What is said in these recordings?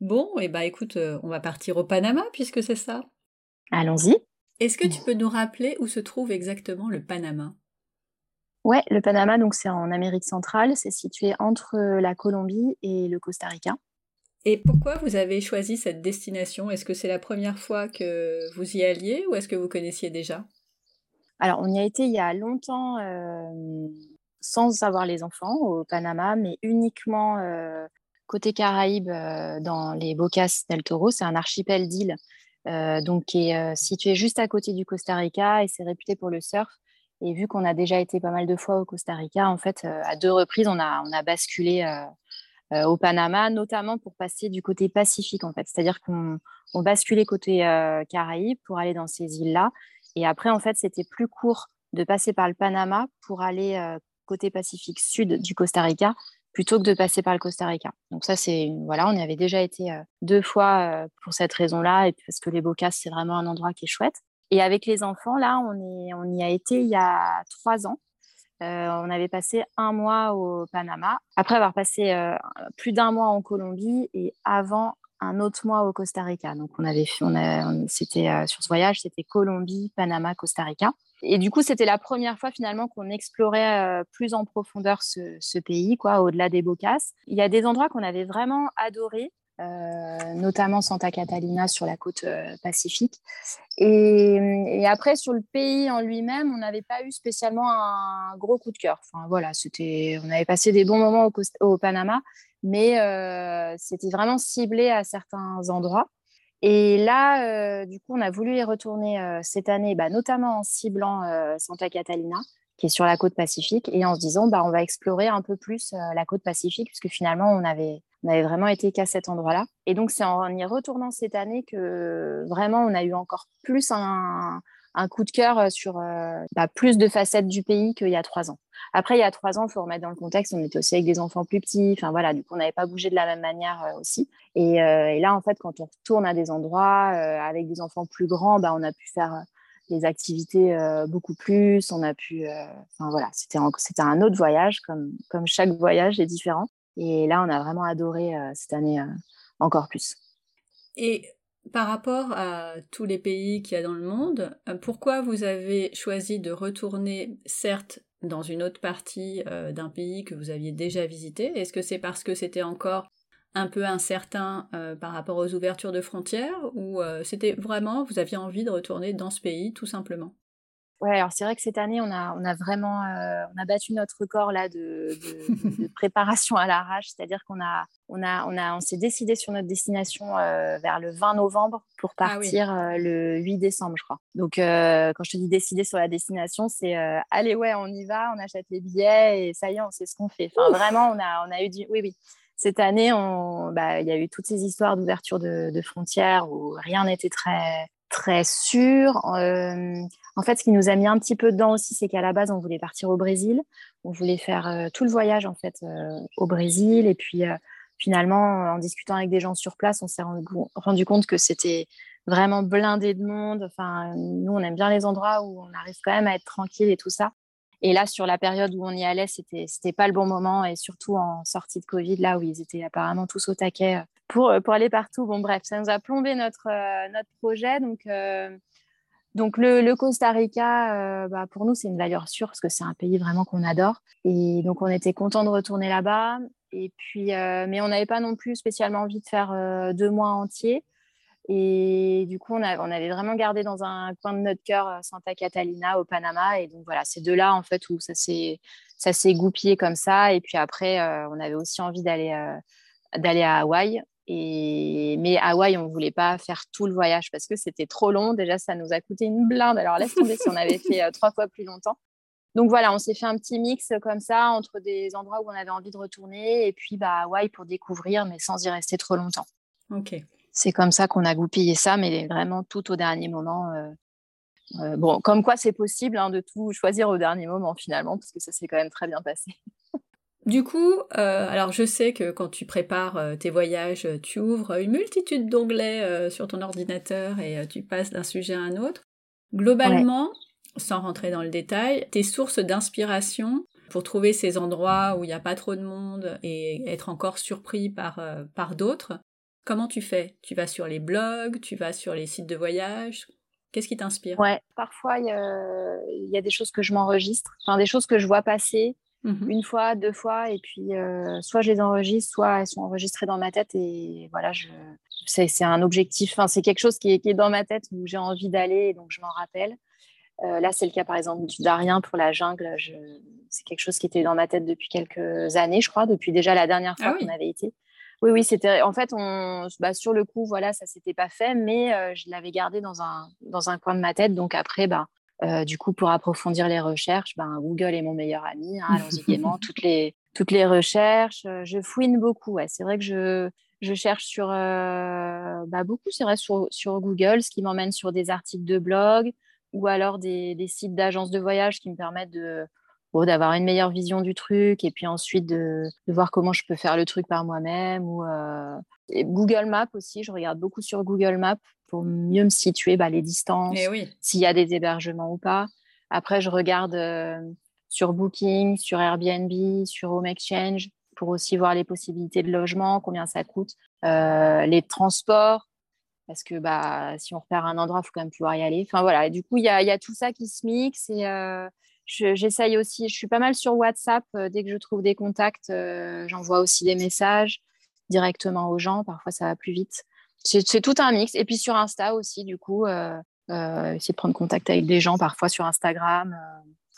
Bon, et eh bah écoute, euh, on va partir au Panama puisque c'est ça. Allons-y. Est-ce que tu peux nous rappeler où se trouve exactement le Panama? Ouais, le Panama, donc c'est en Amérique centrale, c'est situé entre la Colombie et le Costa Rica. Et pourquoi vous avez choisi cette destination? Est-ce que c'est la première fois que vous y alliez ou est-ce que vous connaissiez déjà? Alors, on y a été il y a longtemps euh, sans avoir les enfants au Panama, mais uniquement euh, côté Caraïbes, euh, dans les Bocas del Toro. C'est un archipel d'îles donc qui est situé juste à côté du Costa Rica et c'est réputé pour le surf. Et vu qu'on a déjà été pas mal de fois au Costa Rica, en fait, à deux reprises, on a, basculé euh, au Panama, notamment pour passer du côté Pacifique, en fait. C'est-à-dire qu'on basculait côté euh, Caraïbes pour aller dans ces îles-là. Et après, en fait, c'était plus court de passer par le Panama pour aller euh, côté Pacifique sud du Costa Rica plutôt que de passer par le Costa Rica. Donc ça, c'est voilà, on y avait déjà été deux fois pour cette raison-là et parce que les Bocas, c'est vraiment un endroit qui est chouette. Et avec les enfants, là, on, est, on y a été il y a trois ans. Euh, on avait passé un mois au Panama, après avoir passé euh, plus d'un mois en Colombie et avant un autre mois au Costa Rica. Donc on avait, on c'était euh, sur ce voyage, c'était Colombie, Panama, Costa Rica. Et du coup, c'était la première fois finalement qu'on explorait plus en profondeur ce, pays, quoi, au-delà des Bocas. Il y a des endroits qu'on avait vraiment adorés. Euh, notamment Santa Catalina sur la côte euh, pacifique. Et, après, sur le pays en lui-même, on n'avait pas eu spécialement un gros coup de cœur. Enfin, voilà, c'était, on avait passé des bons moments au, Panama, mais euh, c'était vraiment ciblé à certains endroits. Et là, du coup, on a voulu y retourner cette année, bah, notamment en ciblant Santa Catalina, qui est sur la côte pacifique, et en se disant, bah, on va explorer un peu plus la côte pacifique, puisque finalement, on avait, on avait vraiment été qu'à cet endroit-là. Et donc, c'est en y retournant cette année que vraiment, on a eu encore plus un, coup de cœur euh, sur euh, bah, plus de facettes du pays qu'il y a trois ans. Après, il y a trois ans, il faut remettre dans le contexte, on était aussi avec des enfants plus petits. Enfin, voilà, du coup, on n'avait pas bougé de la même manière euh, aussi. Et, là, en fait, quand on retourne à des endroits avec des enfants plus grands, bah, on a pu faire des activités beaucoup plus. On a pu. Enfin, voilà, c'était un autre voyage, comme, comme chaque voyage est différent. Et là, on a vraiment adoré euh, cette année euh, encore plus. Et par rapport à tous les pays qu'il y a dans le monde, euh, pourquoi vous avez choisi de retourner, certes, dans une autre partie d'un pays que vous aviez déjà visité? Est-ce que c'est parce que c'était encore un peu incertain par rapport aux ouvertures de frontières ou c'était vraiment, vous aviez envie de retourner dans ce pays tout simplement? Ouais, alors c'est vrai que cette année, on a, on a vraiment euh, on a battu notre record là, de, de, préparation à l'arrache. C'est-à-dire qu'on a, on a, on a, on s'est décidé sur notre destination euh, vers le 20 novembre pour ah partir euh, le 8 décembre, je crois. Donc, quand je te dis décider sur la destination, c'est allez, ouais, on y va, on achète les billets et ça y est, on sait ce qu'on fait. Enfin, vraiment, on a, on a eu du. Oui, oui. Cette année, bah, il y a eu toutes ces histoires d'ouverture de, de frontières où rien n'était très, très sûr. Euh, en fait, ce qui nous a mis un petit peu dedans aussi, c'est qu'à la base, on voulait partir au Brésil. On voulait faire euh, tout le voyage en fait euh, au Brésil. Et puis finalement, en discutant avec des gens sur place, on s'est rendu, compte que c'était vraiment blindé de monde. Enfin, nous, on aime bien les endroits où on arrive quand même à être tranquille et tout ça. Et là, sur la période où on y allait, c'était c'était pas le bon moment et surtout en sortie de Covid, là où ils étaient apparemment tous au taquet pour, euh, pour aller partout. Bon, bref, ça nous a plombé notre, euh, notre projet. Donc, euh, donc le, le, Costa Rica, bah, pour nous, c'est une valeur sûre parce que c'est un pays vraiment qu'on adore. Et donc, on était content de retourner là-bas. Et puis, mais on n'avait pas non plus spécialement envie de faire deux mois entiers. Et du coup, on, on, avait vraiment gardé dans un coin de notre cœur Santa Catalina au Panama. Et donc voilà, c'est de là en fait où ça s'est ça s'est goupillé comme ça. Et puis après, on avait aussi envie d'aller d'aller à Hawaï. Et... Mais Hawaï, on ne voulait pas faire tout le voyage parce que c'était trop long. Déjà, ça nous a coûté une blinde. Alors laisse tomber si on avait fait euh, trois fois plus longtemps. Donc voilà, on s'est fait un petit mix comme ça entre des endroits où on avait envie de retourner et puis bah, Hawaï pour découvrir, mais sans y rester trop longtemps. Ok. C'est comme ça qu'on a goupillé ça, mais vraiment tout au dernier moment. Euh, euh, bon, comme quoi c'est possible hein, de tout choisir au dernier moment finalement, parce que ça s'est quand même très bien passé. Du coup, euh, alors je sais que quand tu prépares euh, tes voyages, euh, tu ouvres une multitude d'onglets sur ton ordinateur et tu passes d'un sujet à un autre. Globalement, sans rentrer dans le détail, tes sources d'inspiration pour trouver ces endroits où il n'y a pas trop de monde et être encore surpris par, par d'autres, Comment tu fais? Tu vas sur les blogs, tu vas sur les sites de voyage? Qu'est-ce qui t'inspire? Ouais, parfois il y, a des choses que je m'enregistre, enfin des choses que je vois passer mmh une fois, deux fois, et puis euh, soit je les enregistre, soit elles sont enregistrées dans ma tête et voilà, je... c'est un objectif, enfin c'est quelque chose qui est, qui est, dans ma tête où j'ai envie d'aller, donc je m'en rappelle. Euh, là, c'est le cas par exemple du Darien pour la jungle. Je... C'est quelque chose qui était dans ma tête depuis quelques années, je crois, depuis déjà la dernière fois ah qu'on avait été. Oui, oui, c'était. En fait, on, bah, sur le coup, voilà, ça s'était pas fait, mais euh, je l'avais gardé dans un, dans un coin de ma tête. Donc après, bah, euh, du coup, pour approfondir les recherches, ben, Google est mon meilleur ami. Hein, allons-y gaiement. toutes les, toutes les recherches, euh, je fouine beaucoup. Ouais. C'est vrai que je, je cherche sur bah, beaucoup, c'est vrai, sur, sur Google, ce qui m'emmène sur des articles de blog ou alors des, des sites d'agences de voyage qui me permettent de d'avoir une meilleure vision du truc et puis ensuite de, voir comment je peux faire le truc par moi-même. Ou, euh, Google Maps aussi, je regarde beaucoup sur Google Maps pour mieux me situer bah, les distances, eh s'il y a des hébergements ou pas. Après, je regarde euh, sur Booking, sur Airbnb, sur Home Exchange pour aussi voir les possibilités de logement, combien ça coûte, euh, les transports, parce que bah, si on repère un endroit, il faut quand même pouvoir y aller. Enfin voilà, et du coup, il y a, y a, tout ça qui se mixe et j'essaye aussi, je suis pas mal sur WhatsApp. Euh, dès que je trouve des contacts, euh, j'envoie aussi des messages directement aux gens. Parfois, ça va plus vite. C'est tout un mix. Et puis sur Insta aussi, du coup, euh, essayer de prendre contact avec des gens, parfois sur Instagram,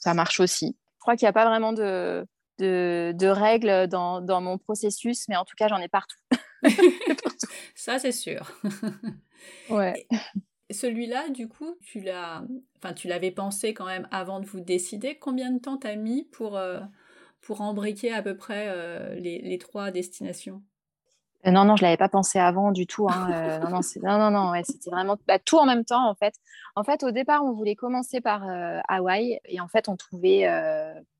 ça marche aussi. Je crois qu'il n'y a pas vraiment de, de, règles dans, dans, mon processus, mais en tout cas, j'en ai partout. ça, c'est sûr. ouais. Celui-là, du coup, tu l'as, enfin, tu l'avais pensé quand même avant de vous décider. Combien de temps t'as mis pour euh, pour embriquer à peu près euh, les, les, trois destinations? Euh, Non, non, je l'avais pas pensé avant du tout. Hein. non, non, non, non, c'était vraiment bah, tout en même temps en fait. En fait, au départ, on voulait commencer par Hawaï et en fait, on trouvait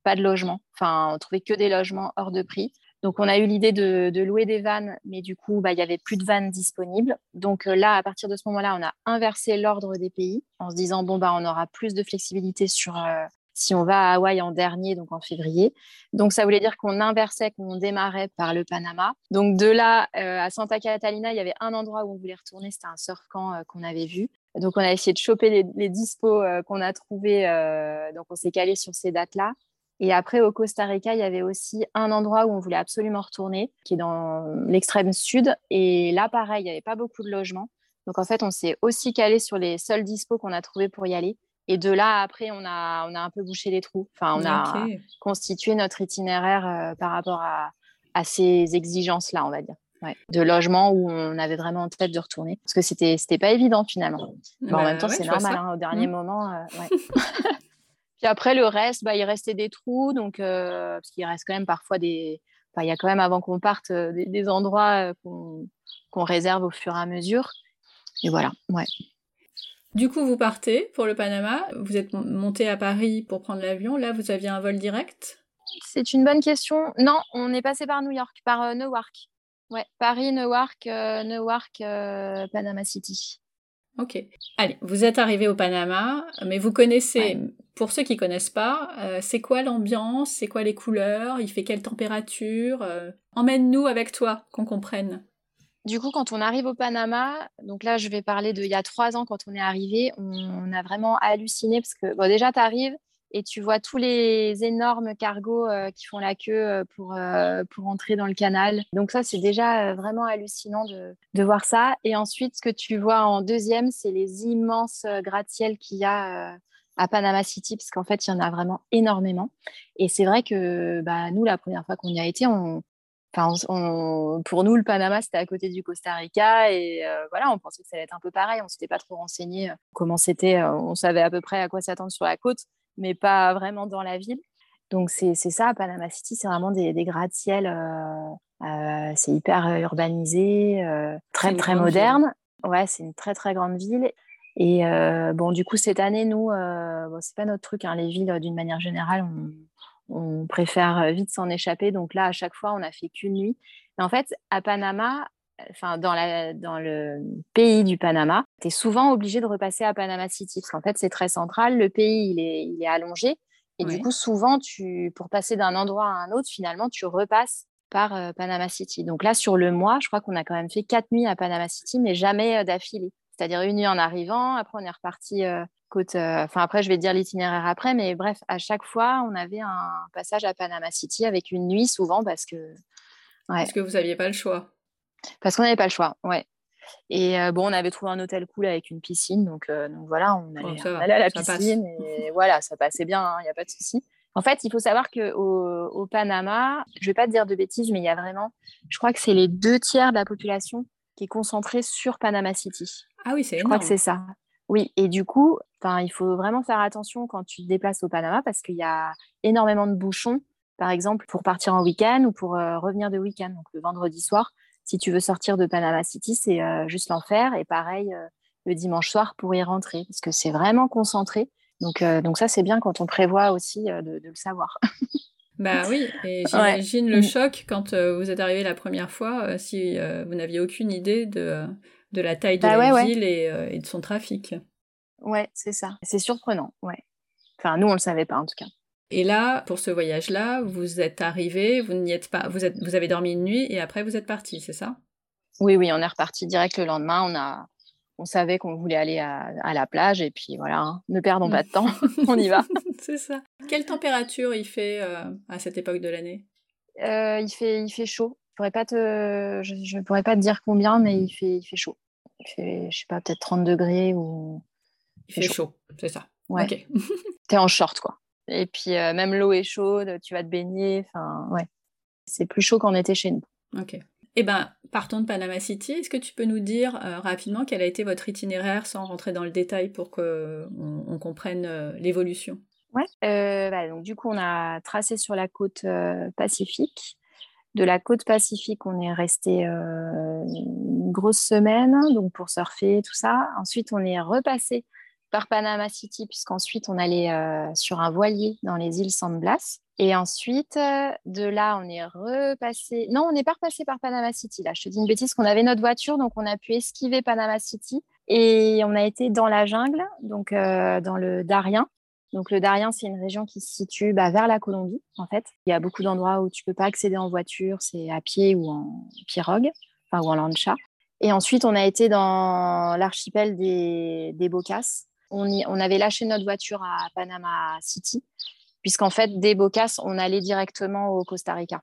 pas de logement. Enfin, on trouvait que des logements hors de prix. Donc, on a eu l'idée de, louer des vannes, mais du coup, bah, il n'y avait plus de vannes disponibles. Donc euh, là, à partir de ce moment-là, on a inversé l'ordre des pays en se disant, bon, bah, on aura plus de flexibilité sur euh, si on va à Hawaï en dernier, donc en février. Donc, ça voulait dire qu'on inversait, qu'on démarrait par le Panama. Donc, de là euh, à Santa Catalina, il y avait un endroit où on voulait retourner, c'était un surf camp qu'on avait vu. Donc, on a essayé de choper les, les dispos qu'on a trouvés. donc, on s'est calé sur ces dates-là. Et après, au Costa Rica, il y avait aussi un endroit où on voulait absolument retourner, qui est dans l'extrême sud. Et là, pareil, il n'y avait pas beaucoup de logements. Donc, en fait, on s'est aussi calé sur les seuls dispos qu'on a trouvés pour y aller. Et de là, après, on a, on a un peu bouché les trous. Enfin, on a constitué notre itinéraire euh, par rapport à, à ces exigences-là, on va dire. de logement où on avait vraiment en tête de retourner. Parce que c'était c'était pas évident finalement. Mais en bah même temps, c'est normal. Hein, au dernier mmh. moment, euh, Puis après, le reste, bah, il restait des trous, donc, euh, parce qu'il reste quand même parfois des. Enfin, il y a quand même, avant qu'on parte, euh, des, endroits qu'on réserve au fur et à mesure. Et voilà, ouais. Du coup, vous partez pour le Panama. Vous êtes monté à Paris pour prendre l'avion. Là, vous aviez un vol direct? C'est une bonne question. Non, on est passé par New York, par Newark. Ouais, Paris, Newark, Newark, Panama City. Ok. Allez, vous êtes arrivé au Panama, mais vous connaissez, pour ceux qui connaissent pas, euh, c'est quoi l'ambiance, c'est quoi les couleurs, il fait quelle température euh, Emmène-nous avec toi, qu'on comprenne. Du coup, quand on arrive au Panama, donc là, je vais parler de il y a trois ans, quand on est arrivé, on, a vraiment halluciné parce que, déjà, tu arrives, et tu vois tous les énormes cargos euh, qui font la queue euh, pour, euh, pour entrer dans le canal. Donc ça, c'est déjà vraiment hallucinant de, de, voir ça. Et ensuite, ce que tu vois en deuxième, c'est les immenses gratte-ciels qu'il y a à Panama City, parce qu'en fait, il y en a vraiment énormément. Et c'est vrai que bah, nous, la première fois qu'on y a été, on, Enfin, pour nous, le Panama, c'était à côté du Costa Rica et voilà, on pensait que ça allait être un peu pareil. On s'était pas trop renseigné comment c'était. on savait à peu près à quoi s'attendre sur la côte, mais pas vraiment dans la ville. Donc c'est ça, Panama City, c'est vraiment des, des gratte-ciel, euh, euh, c'est hyper euh, urbanisé, très très moderne. Ouais, c'est une très très grande ville. Et bon, du coup, cette année, nous, bon, c'est pas notre truc, hein, les villes d'une manière générale, on, on préfère vite s'en échapper. Donc là, à chaque fois, on n'a fait qu'une nuit. Mais en fait, à Panama, enfin dans, la, dans le pays du Panama, tu es souvent obligé de repasser à Panama City parce qu'en fait c'est très central, le pays il est, il est allongé et du coup souvent tu pour passer d'un endroit à un autre finalement tu repasses par Panama City. Donc là, sur le mois, je crois qu'on a quand même fait quatre nuits à Panama City, mais jamais d'affilée. C'est-à-dire une nuit en arrivant, après on est reparti côte. Enfin, après, je vais dire l'itinéraire après, mais bref, à chaque fois, on avait un passage à Panama City avec une nuit souvent parce que. Parce que vous n'aviez pas le choix. Parce qu'on n'avait pas le choix, ouais. Et bon, on avait trouvé un hôtel cool avec une piscine, donc, donc voilà, on allait, à la piscine et voilà, ça passait bien, il hein, n'y a pas de souci. En fait, il faut savoir qu'au au Panama, je ne vais pas te dire de bêtises, mais il y a vraiment, je crois que c'est les deux tiers de la population qui est concentrée sur Panama City. Ah oui, c'est énorme. Je crois que c'est ça. Oui, et du coup, il faut vraiment faire attention quand tu te déplaces au Panama parce qu'il y a énormément de bouchons, par exemple, pour partir en week-end ou pour revenir de week-end. Donc le vendredi soir, si tu veux sortir de Panama City, c'est juste l'enfer. Et pareil, le dimanche soir pour y rentrer, parce que c'est vraiment concentré. Donc, donc ça, c'est bien quand on prévoit aussi de, le savoir. Bah oui, et j'imagine le mm. choc quand vous êtes arrivé la première fois, si vous n'aviez aucune idée de, de la taille de bah la ville Et, et, de son trafic. Ouais, c'est ça. C'est surprenant, ouais. Enfin, nous, on le savait pas en tout cas. Et là, pour ce voyage-là, vous êtes arrivé, vous n'y êtes pas, vous, êtes, vous avez dormi une nuit et après vous êtes parti, c'est ça? Oui, oui, on est reparti direct le lendemain. On a, on savait qu'on voulait aller à, à, la plage et puis voilà, hein, ne perdons pas de temps, on y va. c'est ça. Quelle température il fait euh, à cette époque de l'année? Euh, Il fait, il fait chaud. Je pourrais pas te, je, ne pourrais pas te dire combien, mais il fait, il fait chaud. Il fait, je sais pas, peut-être 30 degrés ou il fait chaud, c'est ça. Ouais. Tu es en short, quoi. Et puis, euh, même l'eau est chaude, tu vas te baigner. Enfin, ouais. C'est plus chaud qu'en était chez nous. Ok. Eh ben, partons de Panama City. Est-ce que tu peux nous dire euh, rapidement quel a été votre itinéraire sans rentrer dans le détail pour qu'on on comprenne euh, l'évolution? Ouais. Bah, donc, du coup, on a tracé sur la côte pacifique. De la côte pacifique, on est resté une grosse semaine donc pour surfer, tout ça. Ensuite, on est repassé par Panama City, puisqu'ensuite on allait euh, sur un voilier dans les îles San Blas. Et ensuite, euh, de là, on est repassé. Non, on n'est pas repassé par Panama City. Là, je te dis une bêtise qu'on avait notre voiture, donc on a pu esquiver Panama City et on a été dans la jungle, donc euh, dans le Darien. Donc le Darien, c'est une région qui se situe bah, vers la Colombie, en fait. Il y a beaucoup d'endroits où tu peux pas accéder en voiture, c'est à pied ou en pirogue, enfin ou en lancha. Et ensuite, on a été dans l'archipel des, des Bocas, on, avait lâché notre voiture à Panama City, puisqu'en fait, des Bocas, on allait directement au Costa Rica.